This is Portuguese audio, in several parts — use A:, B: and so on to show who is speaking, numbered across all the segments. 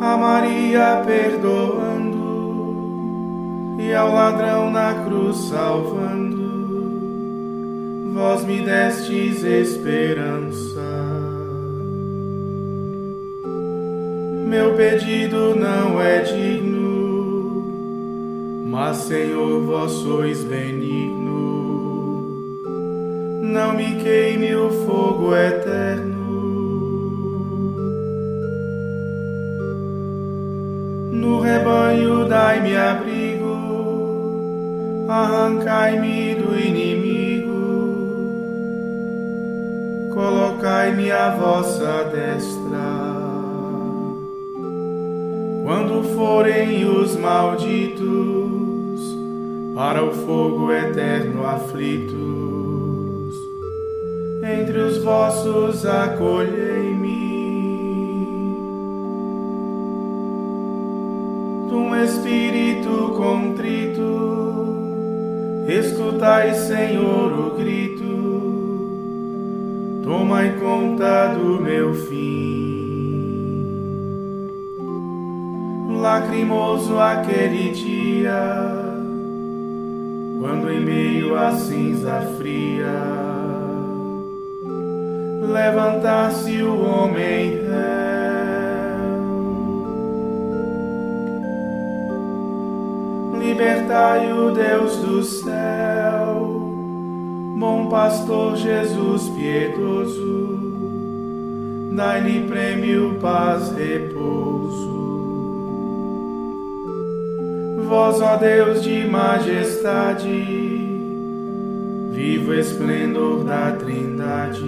A: A Maria perdoando e ao ladrão na cruz salvando, vós me destes esperança. Meu pedido não é digno, mas Senhor, vós sois benigno. Não me queime o fogo eterno. No rebanho dai-me abrigo, arrancai-me do inimigo, colocai-me à vossa destra. Quando forem os malditos para o fogo eterno aflitos, entre os vossos acolhei-me. Contrito, escutai, Senhor, o grito, tomai conta do meu fim. Lacrimoso aquele dia, quando em meio à cinza fria levantasse o homem réu. Libertai o Deus do céu, bom pastor Jesus piedoso, dai-lhe prêmio, paz, repouso vós, ó Deus de majestade, vivo esplendor da Trindade.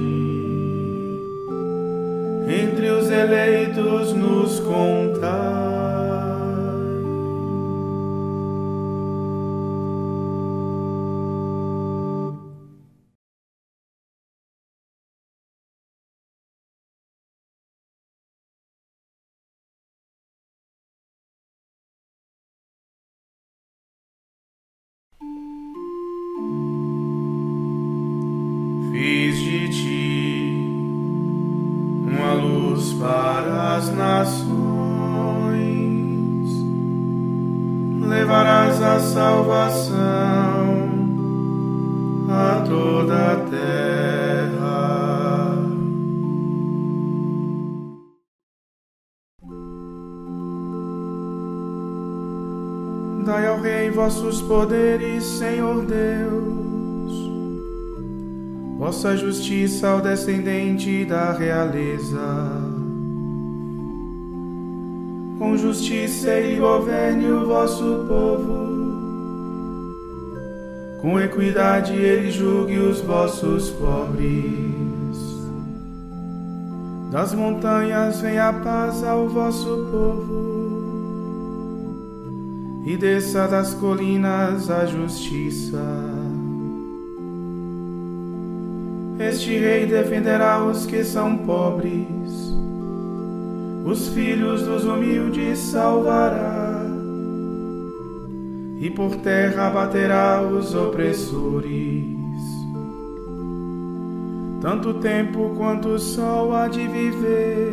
A: Entre os eleitos nos contai. Salvação a toda a terra. Dai ao Rei vossos poderes, Senhor Deus vossa justiça ao descendente da realeza. Com justiça ele governe o vosso povo, com equidade ele julgue os vossos pobres. Das montanhas vem a paz ao vosso povo, e desça das colinas a justiça. Este rei defenderá os que são pobres, os filhos dos humildes salvará, e por terra baterá os opressores. Tanto tempo quanto o sol há de viver,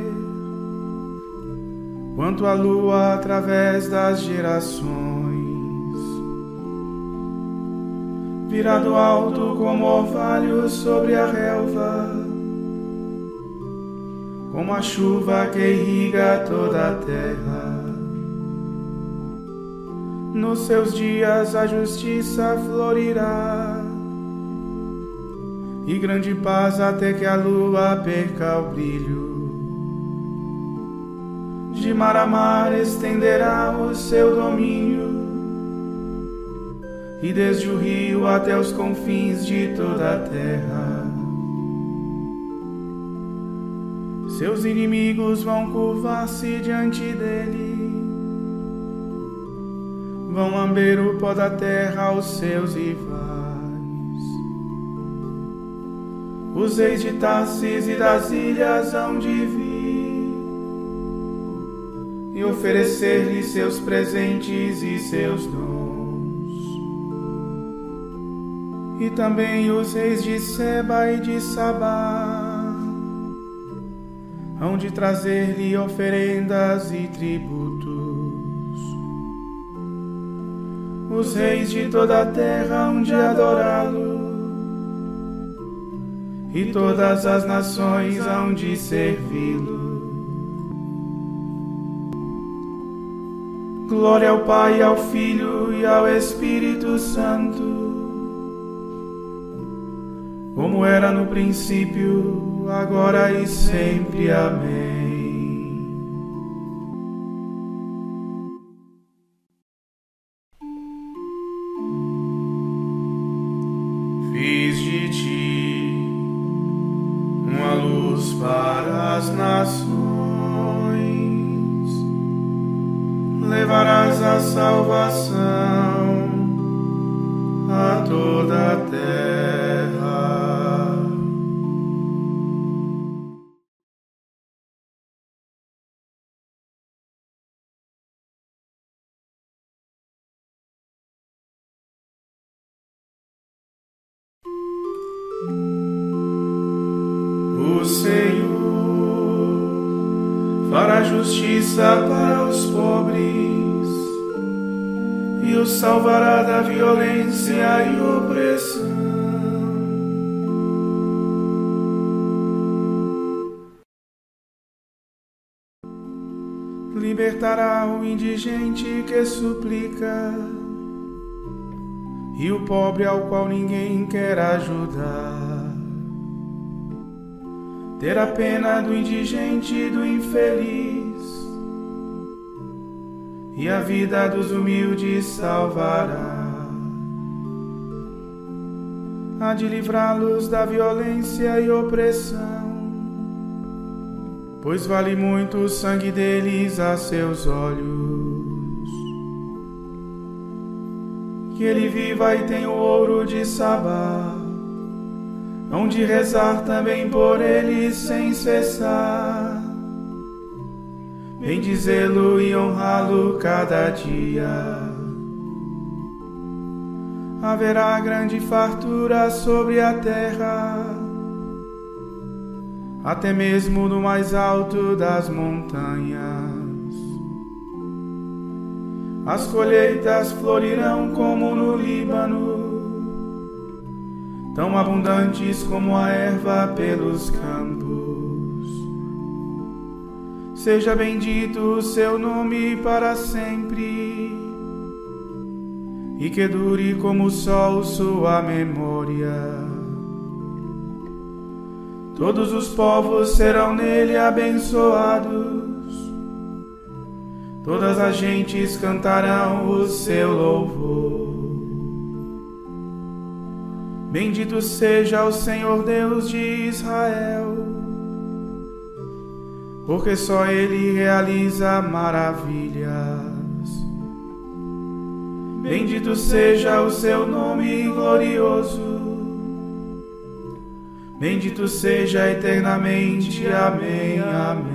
A: quanto a lua através das gerações virá do alto como orvalho sobre a relva, como a chuva que irriga toda a terra. Nos seus dias a justiça florirá, e grande paz até que a lua perca o brilho. De mar a mar estenderá o seu domínio e desde o rio até os confins de toda a terra. Seus inimigos vão curvar-se diante dele, vão lamber o pó da terra aos seus rivais. Os reis de Tarsis e das ilhas hão de vir e oferecer-lhe seus presentes e seus dons. E também os reis de Seba e de Sabá hão de trazer-lhe oferendas e tributos. Os reis de toda a terra hão de adorá-lo e todas as nações hão de servi-lo. Glória ao Pai, ao Filho e ao Espírito Santo, como era no princípio, agora e sempre. Amém. O Senhor fará justiça para os pobres e os salvará da violência e opressão. Libertará o indigente que suplica e o pobre ao qual ninguém quer ajudar. Terá pena do indigente e do infeliz, e a vida dos humildes salvará. Há de livrá-los da violência e opressão, pois vale muito o sangue deles a seus olhos. Que ele viva e tenha o ouro de Sabá hão de rezar também por ele sem cessar, bendizê-lo e honrá-lo cada dia. Haverá grande fartura sobre a terra, até mesmo no mais alto das montanhas. As colheitas florirão como no Líbano tão abundantes como a erva pelos campos. Seja bendito o seu nome para sempre, e que dure como o sol sua memória. Todos os povos serão nele abençoados, todas as gentes cantarão o seu louvor. Bendito seja o Senhor Deus de Israel, porque só Ele realiza maravilhas. Bendito seja o seu nome glorioso, bendito seja eternamente. Amém, amém.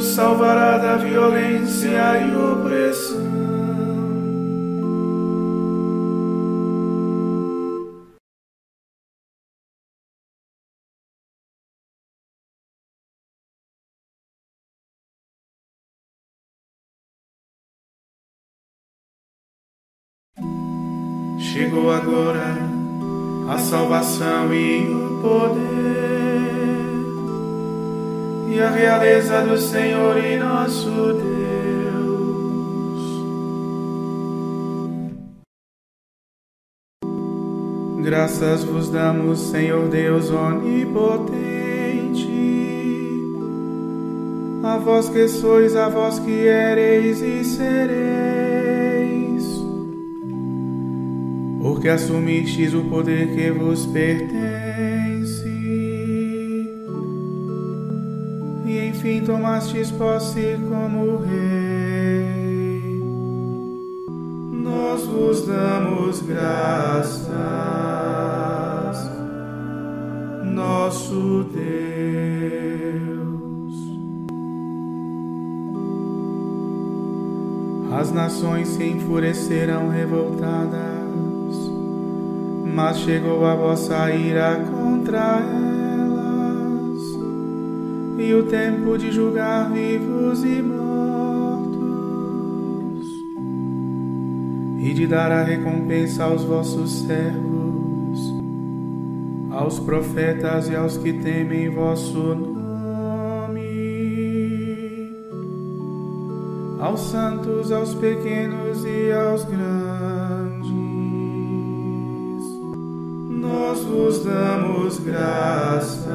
A: nos salvará da violência e opressão. Chegou agora a salvação e o poder e a realeza do Senhor e nosso Deus. Graças vos damos, Senhor Deus onipotente. A vós que sois, a vós que ereis e sereis, porque assumistes o poder que vos pertence, tomastes posse como Rei. Nós vos damos graças, nosso Deus. As nações se enfurecerão revoltadas, mas chegou a vossa ira contra elas, e o tempo de julgar vivos e mortos, e de dar a recompensa aos vossos servos, aos profetas e aos que temem vosso nome aos santos, aos pequenos e aos grandes. Nós vos damos graças,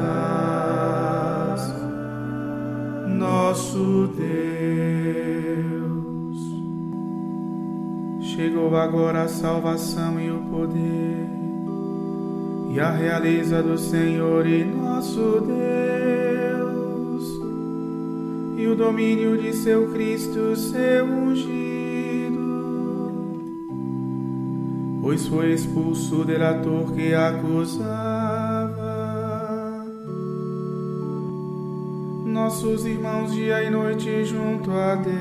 A: nosso Deus. Chegou agora a salvação e o poder e a realeza do Senhor e nosso Deus e o domínio de seu Cristo, seu ungido, pois foi expulso o delator que acusava nossos irmãos dia e noite junto a Deus.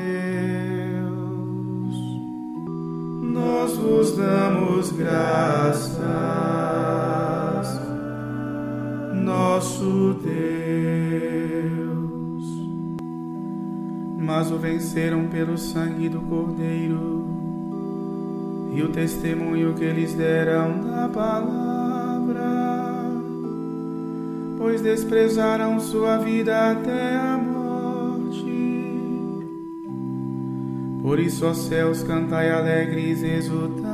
A: Nós vos damos graças, nosso Deus mas o venceram pelo sangue do Cordeiro e o testemunho que eles deram da palavra, pois desprezaram sua vida até a morte. Por isso, ó céus, cantai alegres, exultai,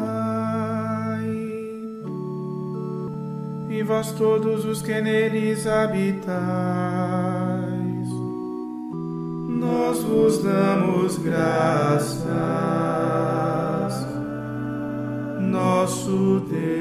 A: e vós todos os que neles habitais nós vos damos graças, nosso Deus.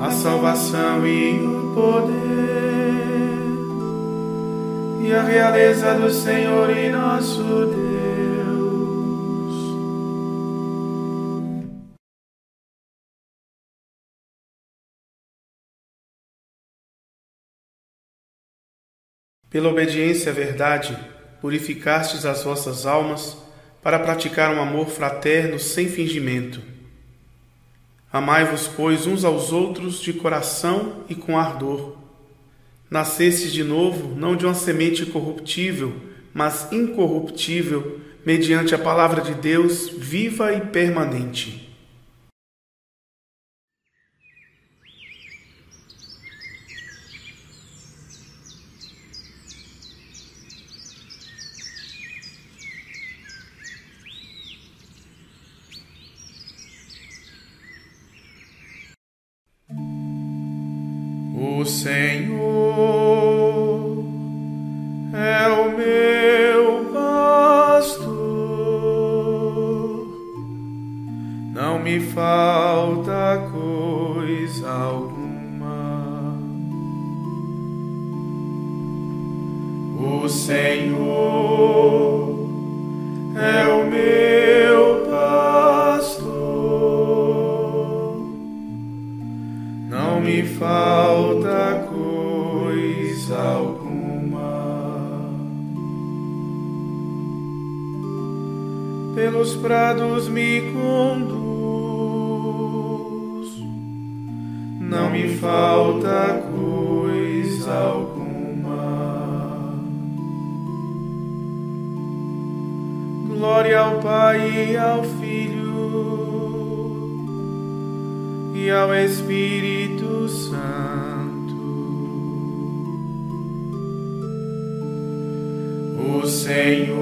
A: a salvação e o poder e a realeza do Senhor e nosso Deus. Pela obediência à verdade, purificastes as vossas almas para praticar um amor fraterno sem fingimento. Amai-vos, pois, uns aos outros de coração e com ardor. Nascestes de novo, não de uma semente corruptível, mas incorruptível, mediante a palavra de Deus viva e permanente. Me conduz, não me falta coisa alguma. Glória ao Pai e ao Filho e ao Espírito Santo. O Senhor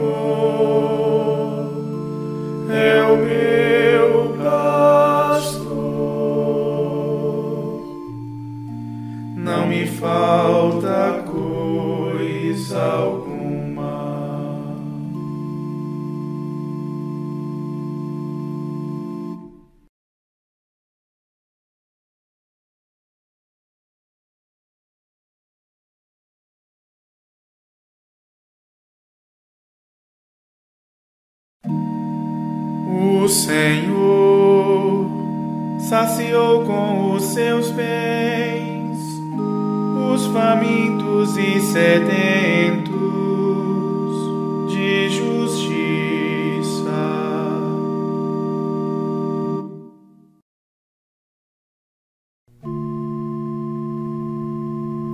A: Senhor saciou com os seus bens os famintos e sedentos de justiça.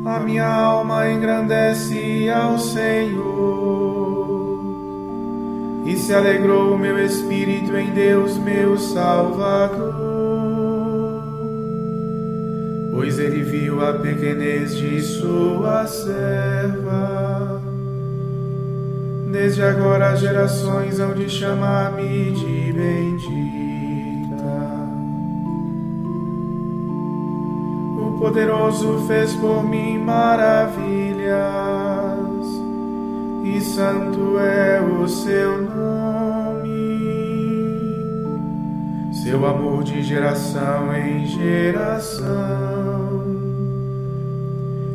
A: A minha alma engrandece ao Senhor e se alegrou o meu espírito em Deus, meu Salvador, pois ele viu a pequenez de sua serva. Desde agora as gerações hão de chamar-me de bendita. O poderoso fez por mim maravilhas e santo é o seu nome. Seu amor de geração em geração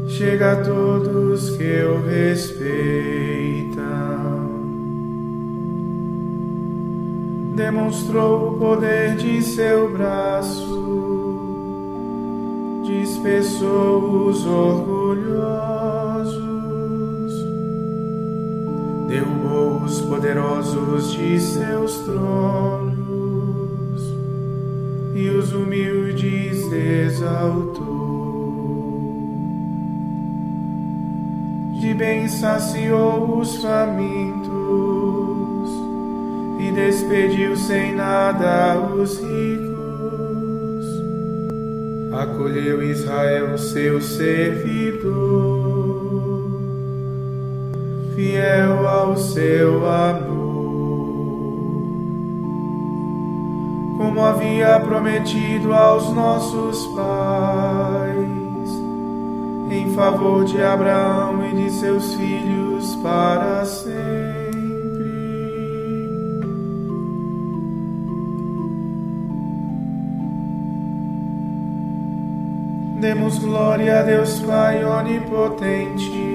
A: chega a todos que o respeitam. Demonstrou o poder de seu braço, dispersou os orgulhosos derrubou os poderosos de seus tronos e os humildes exaltou. De bem saciou os famintos e despediu sem nada os ricos. Acolheu Israel, seu servidor fiel ao seu amor. Como havia prometido aos nossos pais, em favor de Abraão e de seus filhos para sempre. Demos glória a Deus Pai onipotente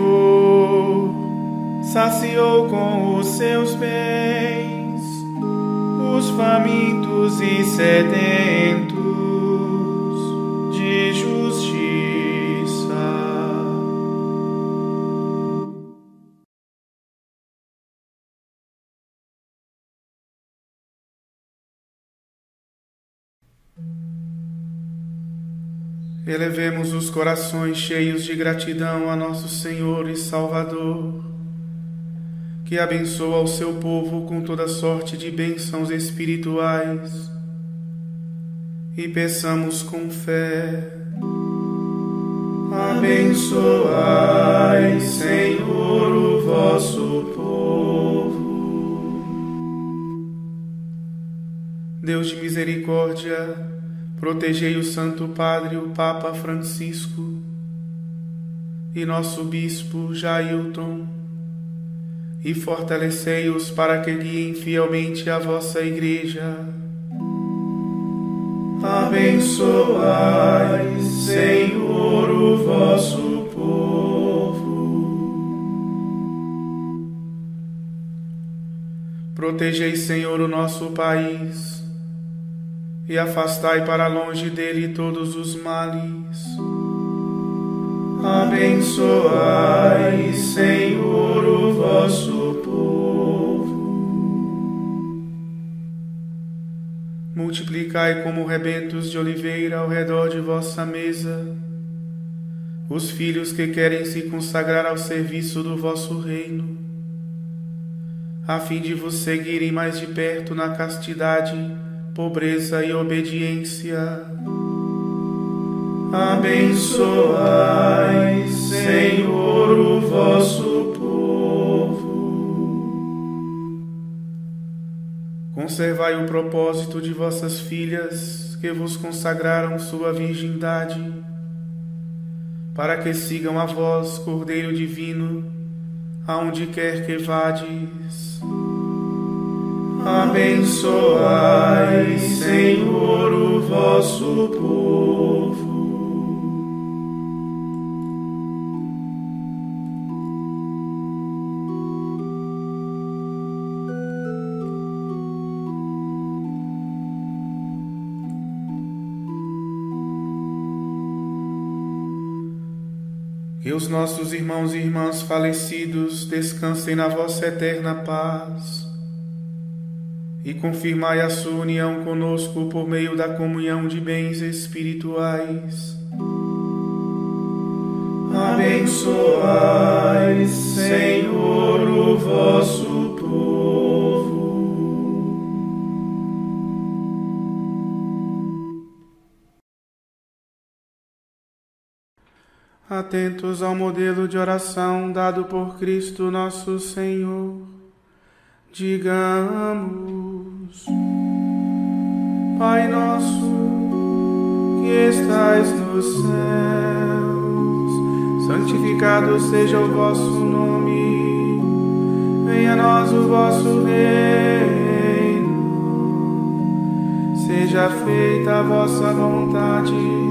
A: saciou com os seus bens os famintos e sedentos de justiça. Elevemos os corações cheios de gratidão a nosso Senhor e Salvador que abençoa o seu povo com toda sorte de bênçãos espirituais. E peçamos com fé. Abençoai, Senhor, o vosso povo. Deus de misericórdia, protegei o Santo Padre, o Papa Francisco, e nosso Bispo Jailton e fortalecei-os para que guiem fielmente a vossa Igreja. Abençoai, Senhor, o vosso povo. Protegei, Senhor, o nosso país e afastai para longe dele todos os males. Abençoai, Senhor, o vosso povo. Multiplicai como rebentos de oliveira ao redor de vossa mesa os filhos que querem se consagrar ao serviço do vosso reino, a fim de vos seguirem mais de perto na castidade, pobreza e obediência Abençoai, Senhor, o vosso povo. Conservai o propósito de vossas filhas que vos consagraram sua virgindade, para que sigam a vós, Cordeiro Divino, aonde quer que vades. Abençoai, Senhor, o vosso povo. Que os nossos irmãos e irmãs falecidos descansem na vossa eterna paz e confirmai a sua união conosco por meio da comunhão de bens espirituais. Abençoai, Senhor, o vosso Atentos ao modelo de oração dado por Cristo nosso Senhor, digamos: Pai nosso que estais nos céus, santificado seja o vosso nome, venha a nós o vosso reino, seja feita a vossa vontade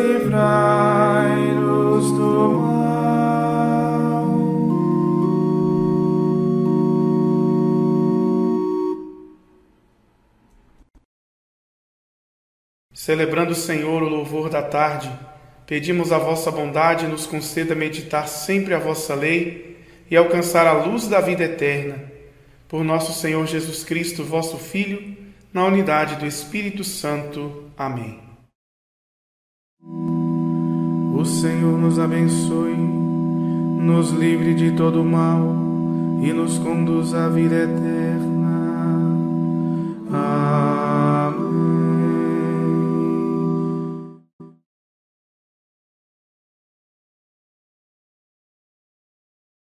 A: livrai-nos do mal. Celebrando Senhor o louvor da tarde, pedimos a vossa bondade nos conceda meditar sempre a vossa lei e alcançar a luz da vida eterna. Por nosso Senhor Jesus Cristo, vosso Filho, na unidade do Espírito Santo. Amém. O Senhor nos abençoe, nos livre de todo mal e nos conduz à vida eterna. Amém.